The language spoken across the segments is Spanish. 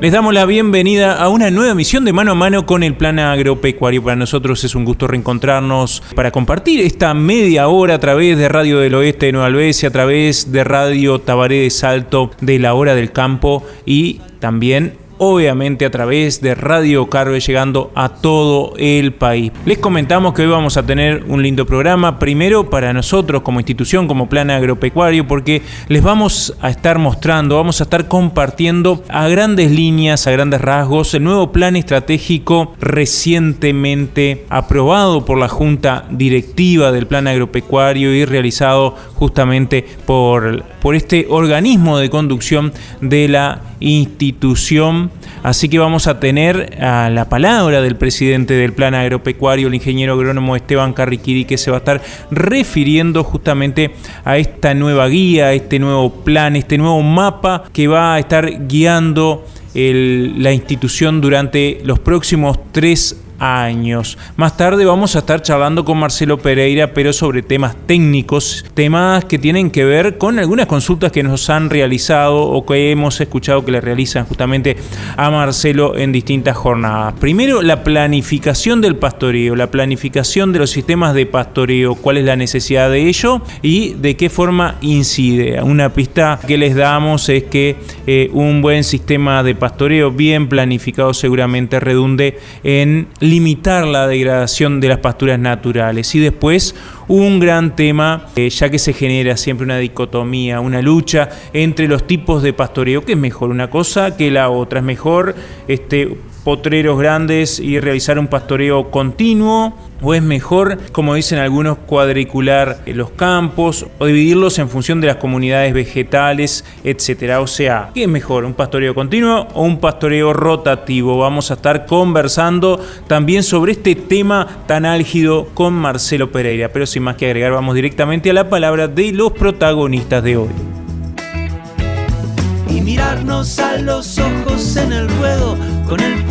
Les damos la bienvenida a una nueva emisión de Mano a Mano con el Plan Agropecuario. Para nosotros es un gusto reencontrarnos para compartir esta media hora a través de Radio del Oeste de Nueva Albesia, a través de Radio Tabaré de Salto de la Hora del Campo y también obviamente a través de Radio Carve llegando a todo el país. Les comentamos que hoy vamos a tener un lindo programa, primero para nosotros como institución, como plan agropecuario, porque les vamos a estar mostrando, vamos a estar compartiendo a grandes líneas, a grandes rasgos, el nuevo plan estratégico recientemente aprobado por la Junta Directiva del Plan Agropecuario y realizado justamente por, por este organismo de conducción de la institución. Así que vamos a tener a la palabra del presidente del Plan Agropecuario, el ingeniero agrónomo Esteban Carriquiri, que se va a estar refiriendo justamente a esta nueva guía, a este nuevo plan, este nuevo mapa que va a estar guiando la institución durante los próximos tres años años. Más tarde vamos a estar charlando con Marcelo Pereira, pero sobre temas técnicos, temas que tienen que ver con algunas consultas que nos han realizado o que hemos escuchado que le realizan justamente a Marcelo en distintas jornadas. Primero, la planificación del pastoreo, la planificación de los sistemas de pastoreo, cuál es la necesidad de ello y de qué forma incide. Una pista que les damos es que eh, un buen sistema de pastoreo bien planificado seguramente redunde en limitar la degradación de las pasturas naturales. Y después un gran tema, eh, ya que se genera siempre una dicotomía, una lucha entre los tipos de pastoreo, que es mejor una cosa que la otra. Es mejor este, potreros grandes y realizar un pastoreo continuo? ¿O es mejor, como dicen algunos, cuadricular los campos o dividirlos en función de las comunidades vegetales, etcétera? O sea, ¿qué es mejor, un pastoreo continuo o un pastoreo rotativo? Vamos a estar conversando también sobre este tema tan álgido con Marcelo Pereira. Pero sin más que agregar, vamos directamente a la palabra de los protagonistas de hoy y mirarnos a los ojos en el ruedo con el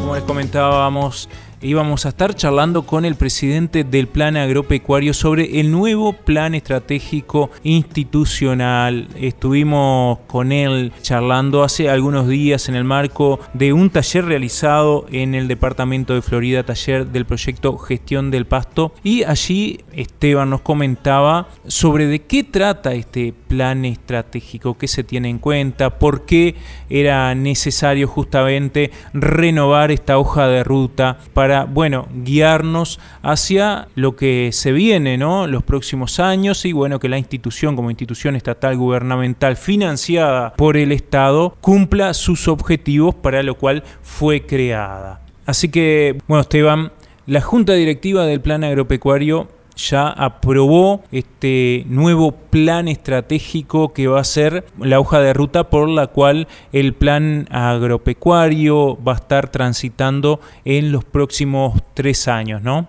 Como les comentábamos, íbamos a estar charlando con el presidente del Plan Agropecuario sobre el nuevo plan estratégico institucional. Estuvimos con él charlando hace algunos días en el marco de un taller realizado en el departamento de Florida, taller del proyecto Gestión del Pasto, y allí Esteban nos comentaba sobre de qué trata este plan estratégico, qué se tiene en cuenta, por qué era necesario justamente renovar esta hoja de ruta para bueno, guiarnos hacia lo que se viene. Los próximos años y, bueno, que la institución como institución estatal gubernamental financiada por el Estado cumpla sus objetivos para lo cual fue creada. Así que, bueno, Esteban, la Junta Directiva del Plan Agropecuario ya aprobó este nuevo plan estratégico que va a ser la hoja de ruta por la cual el plan agropecuario va a estar transitando en los próximos tres años, ¿no?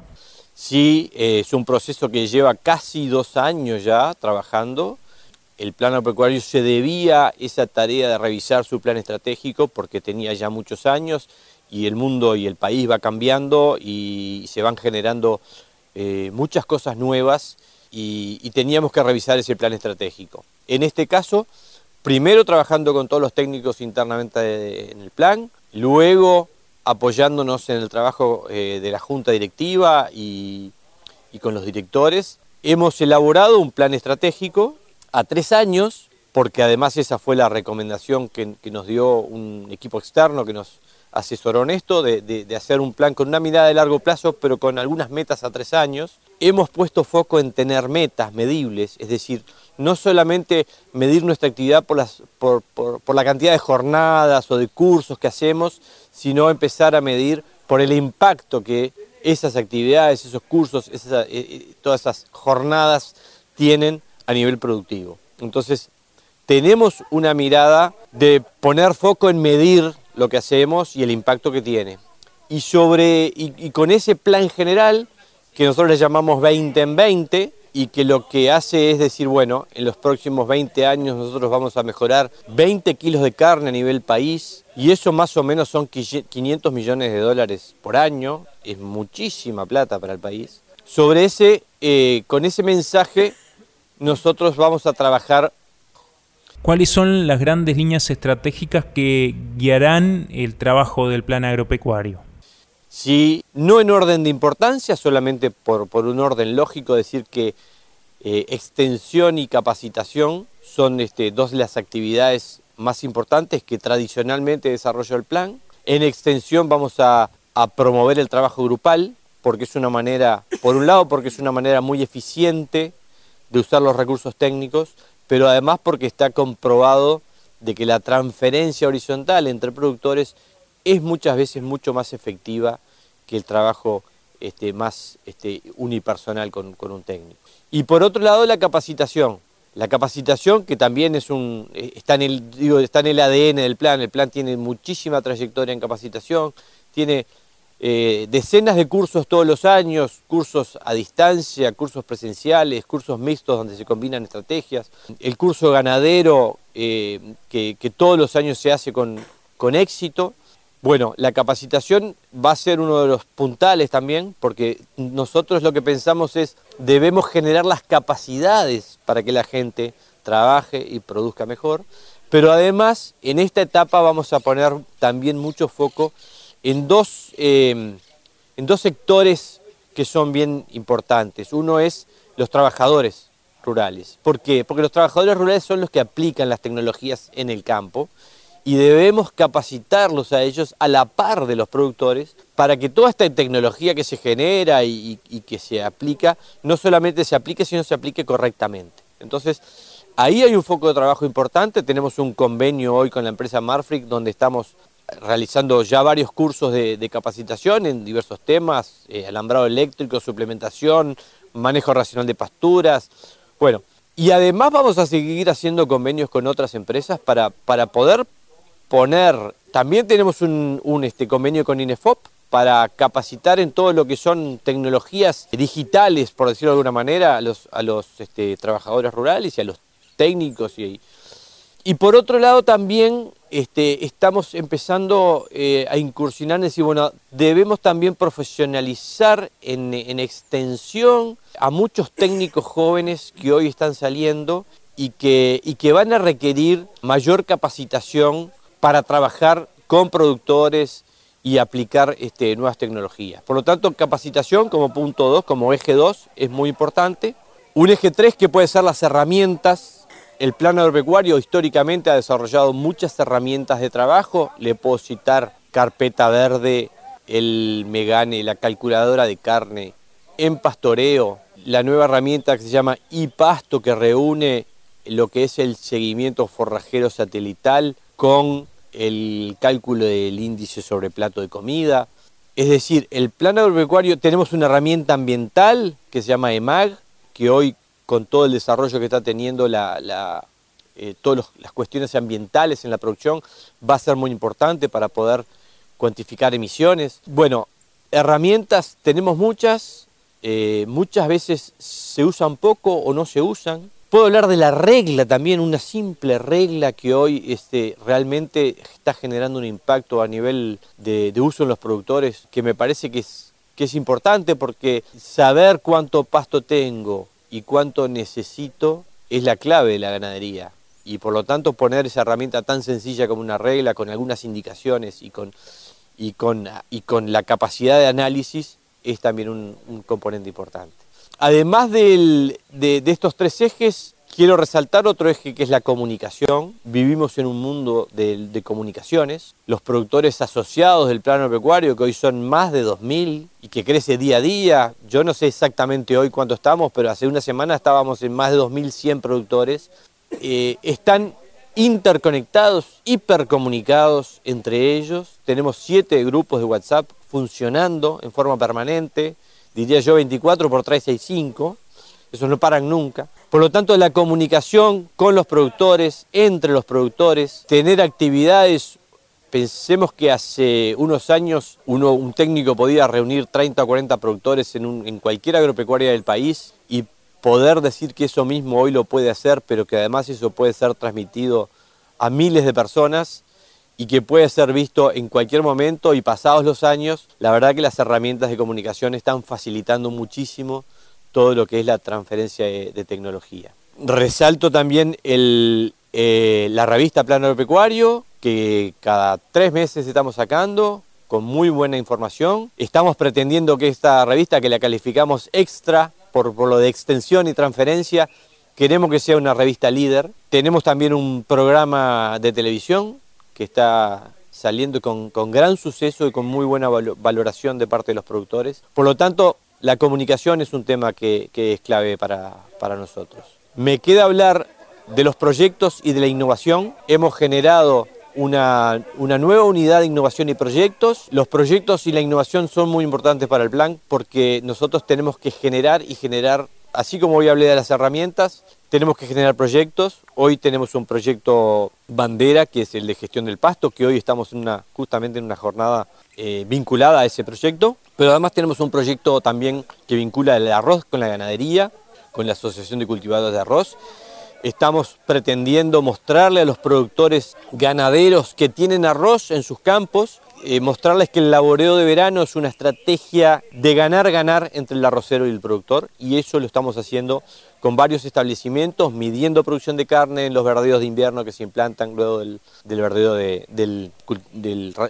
Sí, es un proceso que lleva casi dos años ya trabajando. El plan agropecuario se debía esa tarea de revisar su plan estratégico porque tenía ya muchos años y el mundo y el país va cambiando y se van generando eh, muchas cosas nuevas y, teníamos que revisar ese plan estratégico. En este caso, primero trabajando con todos los técnicos internamente en el plan, luego apoyándonos en el trabajo eh, de la junta directiva y, con los directores. Hemos elaborado un plan estratégico a tres años, porque además esa fue la recomendación que nos dio un equipo externo que nos asesoró honesto de, de, hacer un plan con una mirada de largo plazo, pero con algunas metas a tres años. Hemos puesto foco en tener metas medibles, es decir, no solamente medir nuestra actividad por, las, por, por, la cantidad de jornadas o de cursos que hacemos, sino empezar a medir por el impacto que esas actividades, esos cursos, esas, eh, eh, todas esas jornadas tienen a nivel productivo. Entonces, tenemos una mirada de poner foco en medir lo que hacemos y el impacto que tiene. Y, sobre, y, con ese plan general, que nosotros le llamamos 20 en 20, y que lo que hace es decir, bueno, en los próximos 20 años nosotros vamos a mejorar 20 kilos de carne a nivel país, y eso más o menos son 500 millones de dólares por año, es muchísima plata para el país. Sobre ese, eh, con ese mensaje, nosotros vamos a trabajar ¿Cuáles son las grandes líneas estratégicas que guiarán el trabajo del plan agropecuario? Sí, no en orden de importancia, solamente por, un orden lógico, decir que eh, extensión y capacitación son este, dos de las actividades más importantes que tradicionalmente desarrolla el plan. En extensión vamos a, a promover el trabajo grupal, porque es una manera, por un lado, porque es una manera muy eficiente de usar los recursos técnicos, pero además porque está comprobado de que la transferencia horizontal entre productores es muchas veces mucho más efectiva que el trabajo este, más este, unipersonal con, un técnico. Y por otro lado la capacitación. La capacitación que también es un, eh, está, en el, digo, está en el ADN del plan, el plan tiene muchísima trayectoria en capacitación, tiene eh, decenas de cursos todos los años, cursos a distancia, cursos presenciales, cursos mixtos donde se combinan estrategias. El curso ganadero eh, que, todos los años se hace con, con éxito. Bueno, la capacitación va a ser uno de los puntales también, porque nosotros lo que pensamos es debemos generar las capacidades para que la gente trabaje y produzca mejor, pero además en esta etapa vamos a poner también mucho foco en dos, em, en dos sectores que son bien importantes. Uno es los trabajadores rurales. ¿Por qué? Porque los trabajadores rurales son los que aplican las tecnologías en el campo y debemos capacitarlos a ellos a la par de los productores para que toda esta tecnología que se genera y, que se aplica no solamente se aplique, sino se aplique correctamente. Entonces, ahí hay un foco de trabajo importante. Tenemos un convenio hoy con la empresa Marfric donde estamos realizando ya varios cursos de, capacitación en diversos temas, eh, alambrado eléctrico, suplementación, manejo racional de pasturas, bueno, y además vamos a seguir haciendo convenios con otras empresas para, para poder poner, también tenemos un, este, convenio con INEFOP para capacitar en todo lo que son tecnologías digitales, por decirlo de alguna manera, a los, a los este, trabajadores rurales y a los técnicos y, y por otro lado también este, estamos empezando eh, a incursionar en decir, bueno, debemos también profesionalizar en, extensión a muchos técnicos jóvenes que hoy están saliendo y que, y que van a requerir mayor capacitación para trabajar con productores y aplicar este, nuevas tecnologías. Por lo tanto, capacitación como punto 2, como eje 2, es muy importante. Un eje 3 que puede ser las herramientas el plan agropecuario históricamente ha desarrollado muchas herramientas de trabajo. Le puedo citar carpeta verde, el Megane, la calculadora de carne, en pastoreo, la nueva herramienta que se llama iPasto que reúne lo que es el seguimiento forrajero satelital con el cálculo del índice sobre plato de comida. Es decir, el plan agropecuario tenemos una herramienta ambiental que se llama EMAG, que hoy con todo el desarrollo que está teniendo la, eh, todas las cuestiones ambientales en la producción, va a ser muy importante para poder cuantificar emisiones. Bueno, herramientas tenemos muchas, eh, muchas veces se usan poco o no se usan. Puedo hablar de la regla también, una simple regla que hoy este, realmente está generando un impacto a nivel de, de uso en los productores que me parece que es, que es importante porque saber cuánto pasto tengo, y cuánto necesito es la clave de la ganadería. Y por lo tanto poner esa herramienta tan sencilla como una regla, con algunas indicaciones y con, y con, y con la capacidad de análisis, es también un, componente importante. Además de, de estos tres ejes, Quiero resaltar otro eje que es la comunicación. Vivimos en un mundo de, comunicaciones. Los productores asociados del plano pecuario, que hoy son más de 2.000 y que crece día a día. Yo no sé exactamente hoy cuánto estamos, pero hace una semana estábamos en más de 2.100 productores. Eh, están interconectados, hipercomunicados entre ellos. Tenemos siete grupos de WhatsApp funcionando en forma permanente, diría yo 24 por 365. Esos no paran nunca. Por lo tanto, la comunicación con los productores, entre los productores, tener actividades Pensemos que hace unos años un técnico podía reunir 30 o 40 productores en cualquier agropecuaria del país y poder decir que eso mismo hoy lo puede hacer, pero que además eso puede ser transmitido a miles de personas y que puede ser visto en cualquier momento y pasados los años, la verdad que las herramientas de comunicación están facilitando muchísimo todo lo que es la transferencia de, tecnología. Resalto también eh, la revista Plano Agropecuario, que cada tres meses estamos sacando con muy buena información. Estamos pretendiendo que esta revista, que la calificamos extra por, lo de extensión y transferencia, queremos que sea una revista líder. Tenemos también un programa de televisión que está saliendo con, gran suceso y con muy buena valoración de parte de los productores. Por lo tanto, la comunicación es un tema que, es clave para, para nosotros. Me queda hablar de los proyectos y de la innovación. Hemos generado una, nueva unidad de innovación y proyectos. Los proyectos y la innovación son muy importantes para el plan porque nosotros tenemos que generar y generar, así como hoy hablé de las herramientas, tenemos que generar proyectos. Hoy tenemos un proyecto bandera que es el de gestión del pasto, que hoy estamos justamente en una jornada eh, vinculada a ese proyecto. Pero además tenemos un proyecto también que vincula el arroz con la ganadería, con la Asociación de Cultivadores de Arroz Estamos pretendiendo mostrarle a los productores ganaderos que tienen arroz en sus campos, eh, mostrarles que el laboreo de verano es una estrategia de ganar-ganar entre el arrocero y el productor y eso lo estamos haciendo con varios establecimientos, midiendo producción de carne en los verdeos de invierno que se implantan luego del, verdeo del,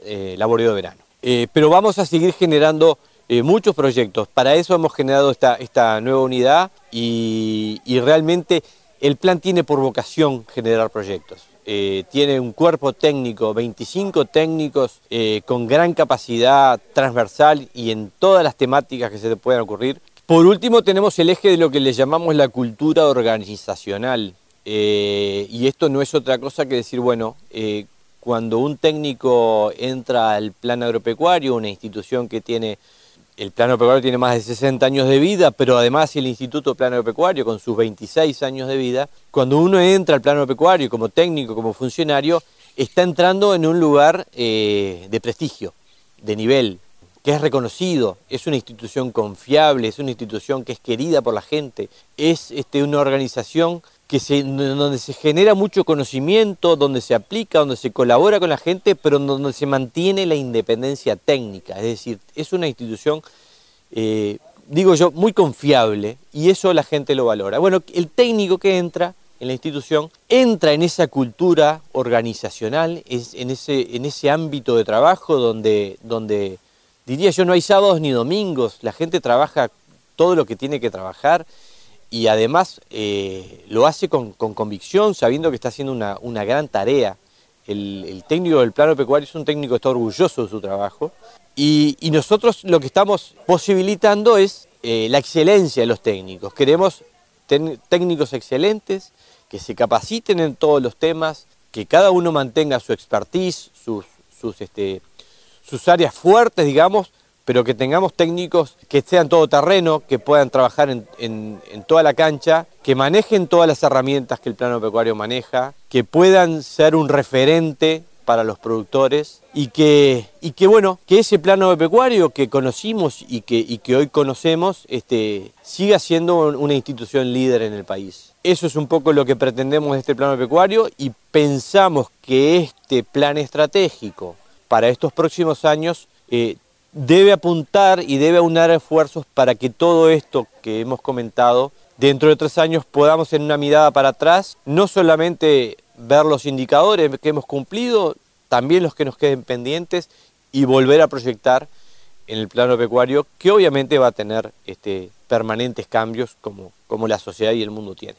eh, laboreo de verano. Eh, pero vamos a seguir generando muchos proyectos. Para eso hemos generado esta, nueva unidad y realmente el plan tiene por vocación generar proyectos. Eh, tiene un cuerpo técnico, 25 técnicos eh, con gran capacidad transversal y en todas las temáticas que se te puedan ocurrir. Por último tenemos el eje de lo que le llamamos la cultura organizacional. Eh, y esto no es otra cosa que decir, bueno, cuando un técnico entra al plan agropecuario, una institución que tiene el plano pecuario tiene más de 60 años de vida, pero además el Instituto Plano Pecuario con sus 26 años de vida, cuando uno entra al plano pecuario como técnico, como funcionario, está entrando en un lugar eh, de prestigio, de nivel, que es reconocido, es una institución confiable, es una institución que es querida por la gente, es este, una organización donde se genera mucho conocimiento, donde se aplica, donde se colabora con la gente, pero donde se mantiene la independencia técnica. Es decir, es una institución, eh, digo yo, muy confiable y eso la gente lo valora. Bueno, el técnico que entra en la institución entra en esa cultura organizacional, en, ese, en ese ámbito de trabajo donde, donde, diría yo, no hay sábados ni domingos, la gente trabaja todo lo que tiene que trabajar y además eh, lo hace con, convicción, sabiendo que está haciendo una, gran tarea. El, técnico del plano pecuario es un técnico que está orgulloso de su trabajo y, nosotros lo que estamos posibilitando es eh, la excelencia de los técnicos. Queremos técnicos excelentes que se capaciten en todos los temas, que cada uno mantenga su expertise, sus, sus, este, sus áreas fuertes, digamos, pero que tengamos técnicos que sean terreno, que puedan trabajar en, toda la cancha, que manejen todas las herramientas que el plano pecuario maneja, que puedan ser un referente para los productores y que, bueno, que ese plano pecuario que conocimos y que, y que hoy conocemos este, siga siendo una institución líder en el país. Eso es un poco lo que pretendemos de este plano pecuario y pensamos que este plan estratégico para estos próximos años eh, debe apuntar y debe aunar esfuerzos para que todo esto que hemos comentado, dentro de tres años podamos en una mirada para atrás, no solamente ver los indicadores que hemos cumplido, también los que nos queden pendientes y volver a proyectar en el plano pecuario, que obviamente va a tener este, permanentes cambios como, como la sociedad y el mundo tiene.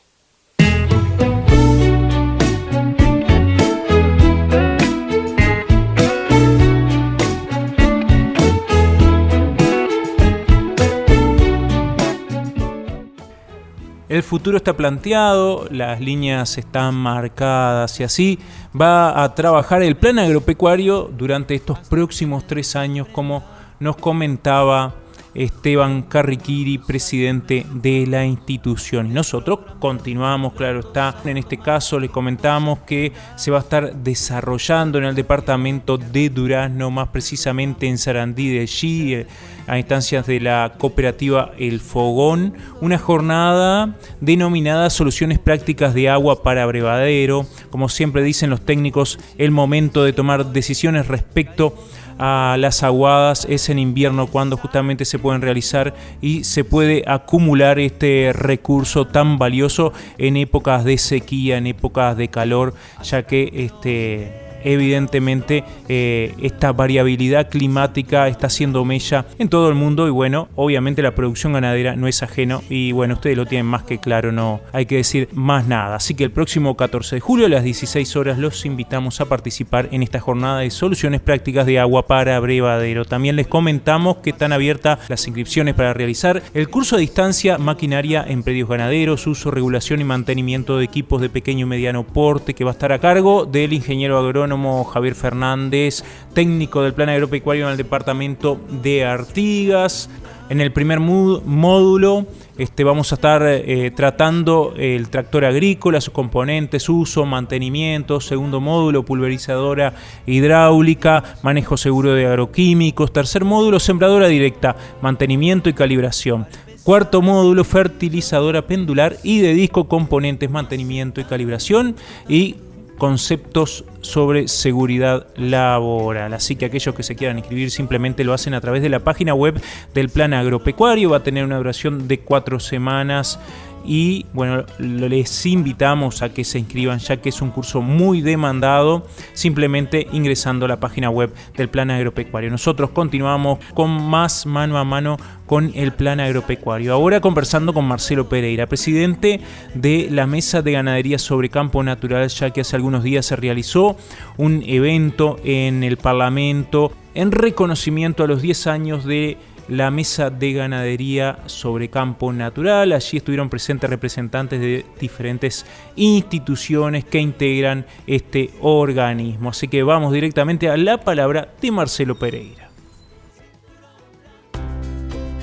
El futuro está planteado, las líneas están marcadas y así va a trabajar el plan agropecuario durante estos próximos tres años, como nos comentaba Esteban Carriquiri, presidente de la institución. Nosotros continuamos, claro está, en este caso les comentamos que se va a estar desarrollando en el departamento de Durazno, más precisamente en Sarandí de allí, eh, a instancias de la cooperativa El Fogón, una jornada denominada Soluciones Prácticas de Agua para Brevadero. Como siempre dicen los técnicos, el momento de tomar decisiones respecto a las aguadas es en invierno cuando justamente se pueden realizar y se puede acumular este recurso tan valioso en épocas de sequía, en épocas de calor, ya que este evidentemente eh, esta variabilidad climática está haciendo mella en todo el mundo y bueno, obviamente la producción ganadera no es ajeno y bueno, ustedes lo tienen más que claro, no hay que decir más nada. Así que el próximo 14 de julio a las 16 horas los invitamos a participar en esta jornada de soluciones prácticas de agua para brevadero. También les comentamos que están abiertas las inscripciones para realizar el curso a distancia maquinaria en predios ganaderos, uso, regulación y mantenimiento de equipos de pequeño y mediano porte que va a estar a cargo del ingeniero agrónomo Javier Fernández, técnico del Plan Agropecuario en el departamento de Artigas. En el primer módulo este, vamos a estar eh, tratando el tractor agrícola, sus componentes, uso, mantenimiento. Segundo módulo, pulverizadora hidráulica, manejo seguro de agroquímicos. Tercer módulo, sembradora directa, mantenimiento y calibración. Cuarto módulo, fertilizadora pendular y de disco, componentes, mantenimiento y calibración. Y conceptos sobre seguridad laboral. Así que aquellos que se quieran inscribir simplemente lo hacen a través de la página web del Plan Agropecuario. Va a tener una duración de cuatro semanas y bueno, les invitamos a que se inscriban ya que es un curso muy demandado simplemente ingresando a la página web del Plan Agropecuario. Nosotros continuamos con más mano a mano con el Plan Agropecuario. Ahora conversando con Marcelo Pereira, presidente de la Mesa de Ganadería sobre Campo Natural, ya que hace algunos días se realizó un evento en el Parlamento en reconocimiento a los 10 años de la mesa de ganadería sobre campo natural. Allí estuvieron presentes representantes de diferentes instituciones que integran este organismo. Así que vamos directamente a la palabra de Marcelo Pereira.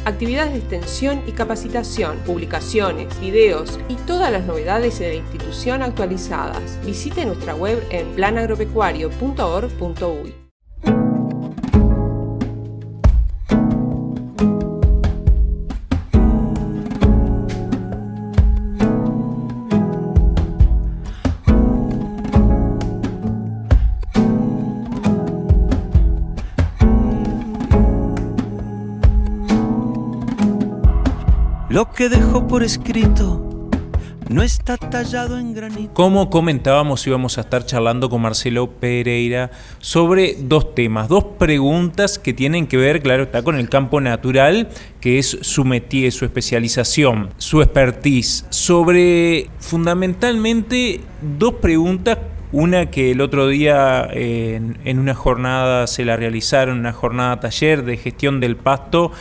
Actividades de extensión y capacitación, publicaciones, videos y todas las novedades de la institución actualizadas. Visite nuestra web en planagropecuario.org.uy. Lo que dejó por escrito no está tallado en granito. Como comentábamos, íbamos a estar charlando con Marcelo Pereira sobre dos temas, dos preguntas que tienen que ver, claro, está con el campo natural, que es su métier, su especialización, su expertise, sobre fundamentalmente dos preguntas una que el otro día en, en, una jornada se la realizaron, una jornada taller de gestión del pasto,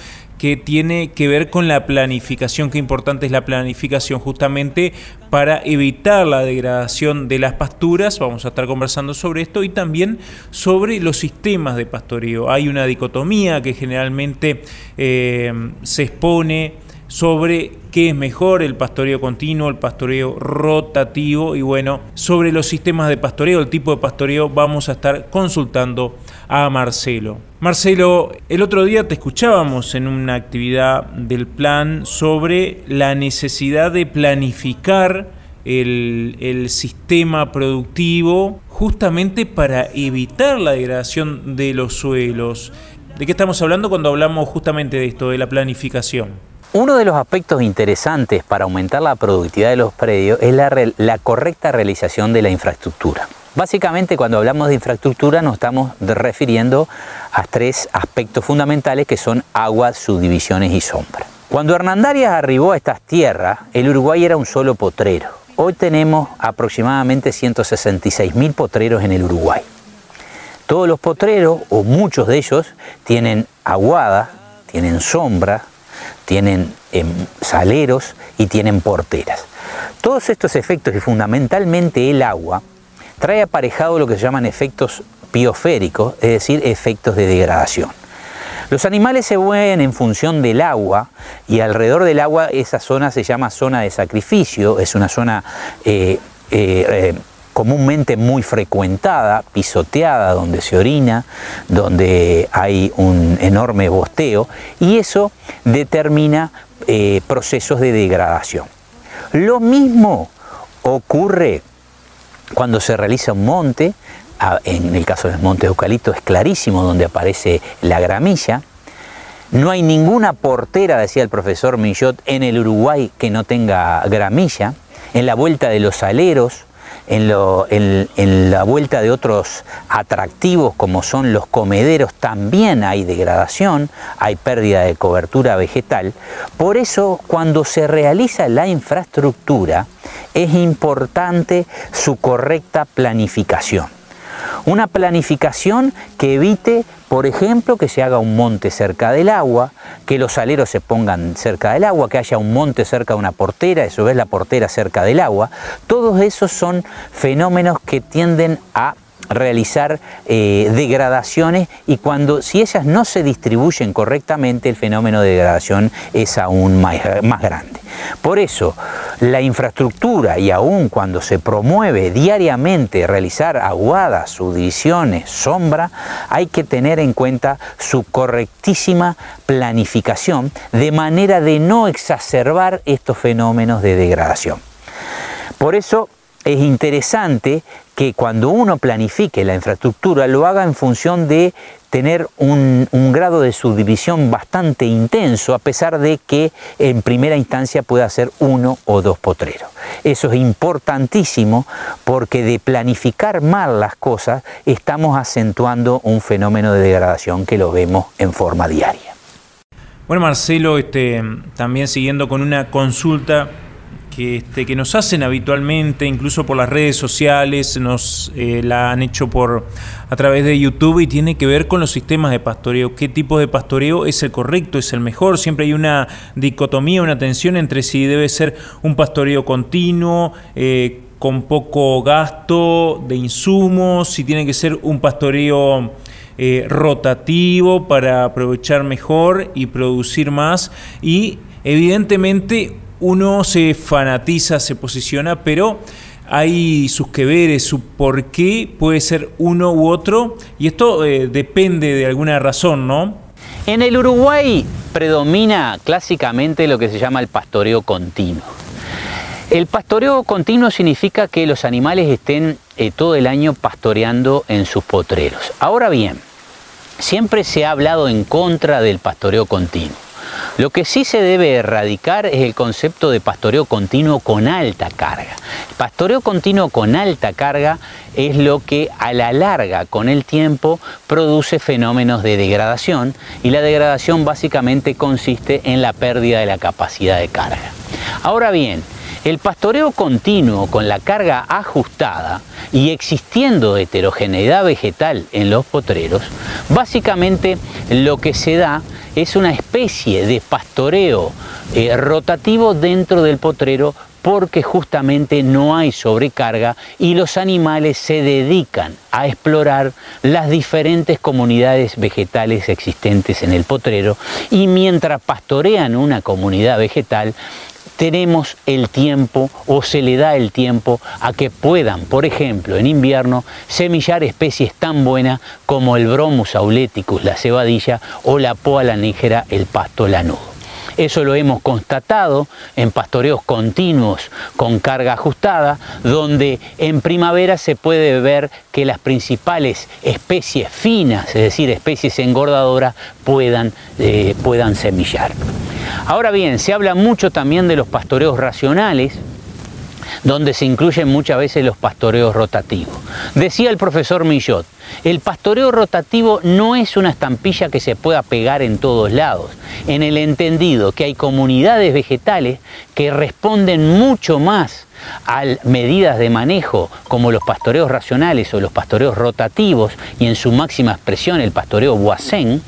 que tiene que ver con la planificación, qué importante es la planificación justamente para evitar la degradación de las pasturas, vamos a estar conversando sobre esto, y también sobre los sistemas de pastoreo. Hay una dicotomía que generalmente eh, se expone sobre qué es mejor, el pastoreo continuo, el pastoreo rotativo y bueno, sobre los sistemas de pastoreo, el tipo de pastoreo, vamos a estar consultando a Marcelo. Marcelo, el otro día te escuchábamos en una actividad del plan sobre la necesidad de planificar el, sistema productivo justamente para evitar la degradación de los suelos. ¿De qué estamos hablando cuando hablamos justamente de esto, de la planificación? Uno de los aspectos interesantes para aumentar la productividad de los predios es la, correcta realización de la infraestructura. Básicamente cuando hablamos de infraestructura nos estamos refiriendo a tres aspectos fundamentales que son agua, subdivisiones y sombra. Cuando Hernandarias arribó a estas tierras, el Uruguay era un solo potrero. Hoy tenemos aproximadamente 166.000 potreros en el Uruguay. Todos los potreros, o muchos de ellos, tienen aguada, tienen sombra, tienen em, saleros y tienen porteras. Todos estos efectos y fundamentalmente el agua trae aparejado lo que se llaman efectos biosféricos, es decir, efectos de degradación. Los animales se mueven en función del agua y alrededor del agua esa zona se llama zona de sacrificio, es una zona eh, eh, eh, comúnmente muy frecuentada, pisoteada, donde se orina, donde hay un enorme bosteo y eso determina procesos de degradación. Lo mismo ocurre cuando se realiza un monte, en el caso del monte eucalipto es clarísimo donde aparece la gramilla. No hay ninguna portera, decía el profesor Millot, en el Uruguay que no tenga gramilla. En la vuelta de los aleros, en, la vuelta de otros atractivos como son los comederos también hay degradación, hay pérdida de cobertura vegetal. Por eso cuando se realiza la infraestructura es importante su correcta planificación. Una planificación que evite, por ejemplo, que se haga un monte cerca del agua, que los aleros se pongan cerca del agua, que haya un monte cerca de una portera, eso es la portera cerca del agua. Todos esos son fenómenos que tienden a realizar eh, degradaciones y cuando si ellas no se distribuyen correctamente el fenómeno de degradación es aún más, más grande. Por eso la infraestructura y aún cuando se promueve diariamente realizar aguadas, subdivisiones, sombra, hay que tener en cuenta su correctísima planificación de manera de no exacerbar estos fenómenos de degradación. Por eso es interesante que cuando uno planifique la infraestructura lo haga en función de tener un, grado de subdivisión bastante intenso, a pesar de que en primera instancia pueda ser uno o dos potreros. Eso es importantísimo porque de planificar mal las cosas estamos acentuando un fenómeno de degradación que lo vemos en forma diaria. Bueno, Marcelo, este, también siguiendo con una consulta que, este, que nos hacen habitualmente, incluso por las redes sociales, nos eh, la han hecho por a través de YouTube y tiene que ver con los sistemas de pastoreo. ¿Qué tipo de pastoreo es el correcto, es el mejor? Siempre hay una dicotomía, una tensión entre si debe ser un pastoreo continuo, eh, con poco gasto de insumos, si tiene que ser un pastoreo eh, rotativo para aprovechar mejor y producir más y evidentemente uno se fanatiza, se posiciona, pero hay sus que veres, su por qué puede ser uno u otro, y esto eh, depende de alguna razón, ¿no? En el Uruguay predomina clásicamente lo que se llama el pastoreo continuo. El pastoreo continuo significa que los animales estén eh, todo el año pastoreando en sus potreros. Ahora bien, siempre se ha hablado en contra del pastoreo continuo. Lo que sí se debe erradicar es el concepto de pastoreo continuo con alta carga. pastoreo continuo con alta carga es lo que a la larga, con el tiempo, produce fenómenos de degradación y la degradación básicamente consiste en la pérdida de la capacidad de carga. Ahora bien, el pastoreo continuo con la carga ajustada y existiendo heterogeneidad vegetal en los potreros, básicamente lo que se da es una especie de pastoreo eh, rotativo dentro del potrero porque justamente no hay sobrecarga y los animales se dedican a explorar las diferentes comunidades vegetales existentes en el potrero y mientras pastorean una comunidad vegetal tenemos el tiempo o se le da el tiempo a que puedan, por ejemplo, en invierno, semillar especies tan buenas como el Bromus auleticus, la cebadilla, o la poa lanígera, el pasto lanudo. Eso lo hemos constatado en pastoreos continuos con carga ajustada, donde en primavera se puede ver que las principales especies finas, es decir, especies engordadoras, puedan, eh, puedan semillar. Ahora bien, se habla mucho también de los pastoreos racionales, donde se incluyen muchas veces los pastoreos rotativos. Decía el profesor Millot, el pastoreo rotativo no es una estampilla que se pueda pegar en todos lados, en el entendido que hay comunidades vegetales que responden mucho más a medidas de manejo como los pastoreos racionales o los pastoreos rotativos y en su máxima expresión el pastoreo boisén,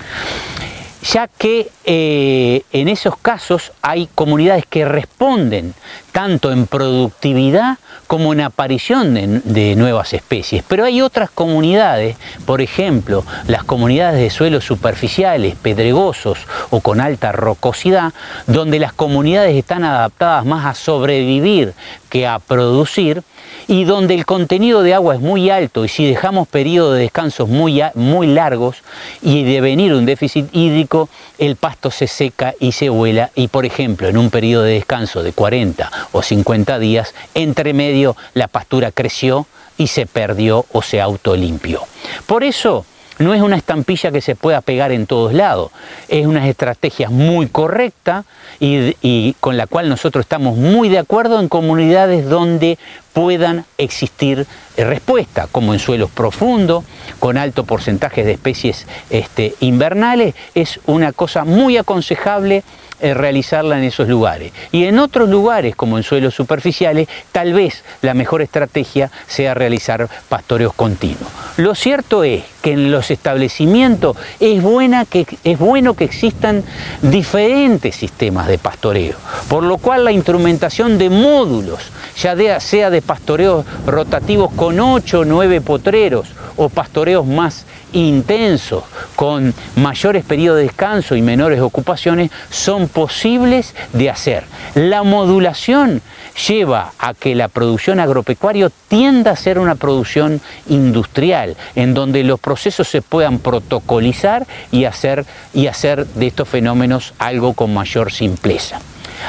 ya que eh, en esos casos hay comunidades que responden tanto en productividad como en aparición de, nuevas especies. Pero hay otras comunidades, por ejemplo, las comunidades de suelos superficiales, pedregosos o con alta rocosidad, donde las comunidades están adaptadas más a sobrevivir que a producir y donde el contenido de agua es muy alto y si dejamos periodos de descansos muy, largos y de venir un déficit hídrico, el pasto se seca y se vuela y por ejemplo en un periodo de descanso de 40 o 50 días, entre medio la pastura creció y se perdió o se autolimpió. Por eso no es una estampilla que se pueda pegar en todos lados, es una estrategia muy correcta y, con la cual nosotros estamos muy de acuerdo en comunidades donde puedan existir respuestas, como en suelos profundos, con alto porcentaje de especies este, invernales, es una cosa muy aconsejable eh, realizarla en esos lugares. Y en otros lugares, como en suelos superficiales, tal vez la mejor estrategia sea realizar pastoreos continuos. Lo cierto es que en los establecimientos es, buena que, es bueno que existan diferentes sistemas de pastoreo, por lo cual la instrumentación de módulos, ya sea de pastoreos rotativos con 8 o 9 potreros o pastoreos más intensos, con mayores periodos de descanso y menores ocupaciones, son posibles de hacer. La modulación lleva a que la producción agropecuaria tienda a ser una producción industrial, en donde los procesos se puedan protocolizar y hacer, y hacer de estos fenómenos algo con mayor simpleza.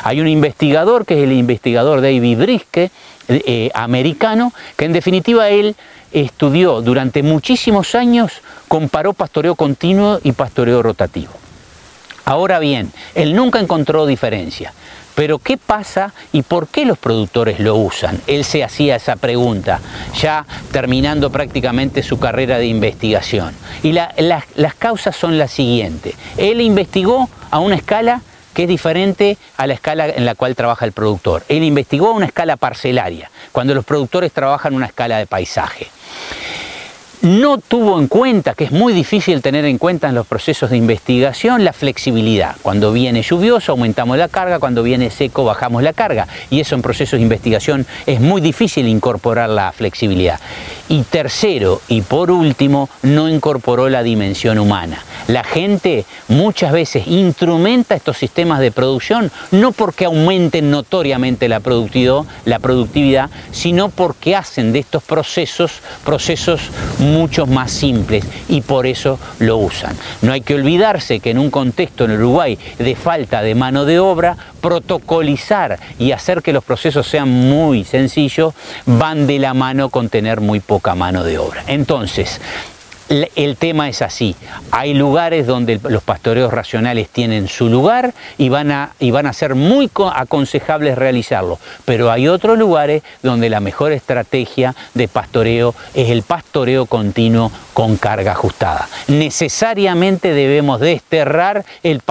Hay un investigador, que es el investigador David Brisque, eh, americano, que en definitiva él estudió durante muchísimos años, comparó pastoreo continuo y pastoreo rotativo. Ahora bien, él nunca encontró diferencia. Pero ¿qué pasa y por qué los productores lo usan? Él se hacía esa pregunta, ya terminando prácticamente su carrera de investigación. Y las causas son las siguientes. Él investigó a una escala que es diferente a la escala en la cual trabaja el productor. Él investigó una escala parcelaria, cuando los productores trabajan una escala de paisaje no tuvo en cuenta, que es muy difícil tener en cuenta en los procesos de investigación, la flexibilidad. Cuando viene lluvioso aumentamos la carga, cuando viene seco bajamos la carga. Y eso en procesos de investigación es muy difícil incorporar la flexibilidad. Y tercero, y por último, no incorporó la dimensión humana. La gente muchas veces instrumenta estos sistemas de producción no porque aumenten notoriamente la productividad, la productividad sino porque hacen de estos procesos procesos mucho más simples y por eso lo usan. No hay que olvidarse que en un contexto en Uruguay de falta de mano de obra, protocolizar y hacer que los procesos sean muy sencillos van de la mano con tener muy poca mano de obra. Entonces, el tema es así. Hay lugares donde los pastoreos racionales tienen su lugar y van a, y van a ser muy aconsejables realizarlo. Pero hay otros lugares donde la mejor estrategia de pastoreo es el pastoreo continuo con carga ajustada. Necesariamente debemos desterrar el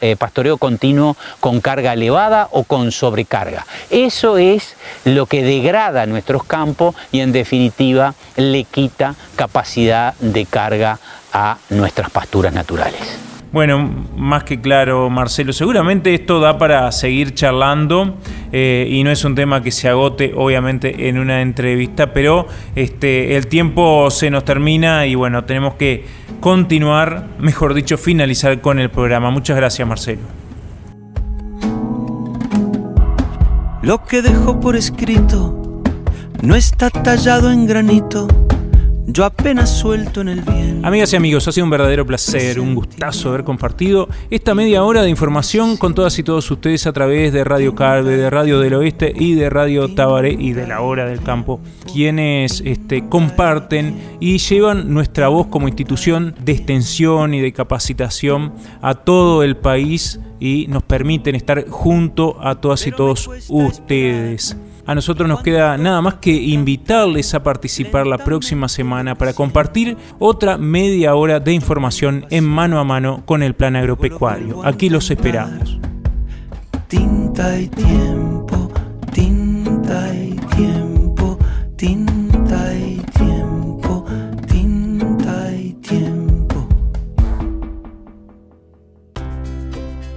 eh, pastoreo continuo con carga elevada o con sobrecarga. Eso es lo que degrada nuestros campos y en definitiva le quita capacidad de carga a nuestras pasturas naturales. Bueno, más que claro, Marcelo. Seguramente esto da para seguir charlando eh, y no es un tema que se agote, obviamente, en una entrevista, pero este, el tiempo se nos termina y bueno, tenemos que continuar, mejor dicho, finalizar con el programa. Muchas gracias, Marcelo. Lo que dejo por escrito no está tallado en granito yo apenas suelto en el bien. Amigas y amigos, ha sido un verdadero placer, un gustazo haber compartido esta media hora de información con todas y todos ustedes a través de Radio Carve, de Radio del Oeste y de Radio Tabaré y de la Hora del Campo, quienes este, comparten y llevan nuestra voz como institución de extensión y de capacitación a todo el país y nos permiten estar junto a todas y todos ustedes. A nosotros nos queda nada más que invitarles a participar la próxima semana para compartir otra media hora de información en mano a mano con el plan agropecuario. Aquí los esperamos. Tinta y tiempo, tinta y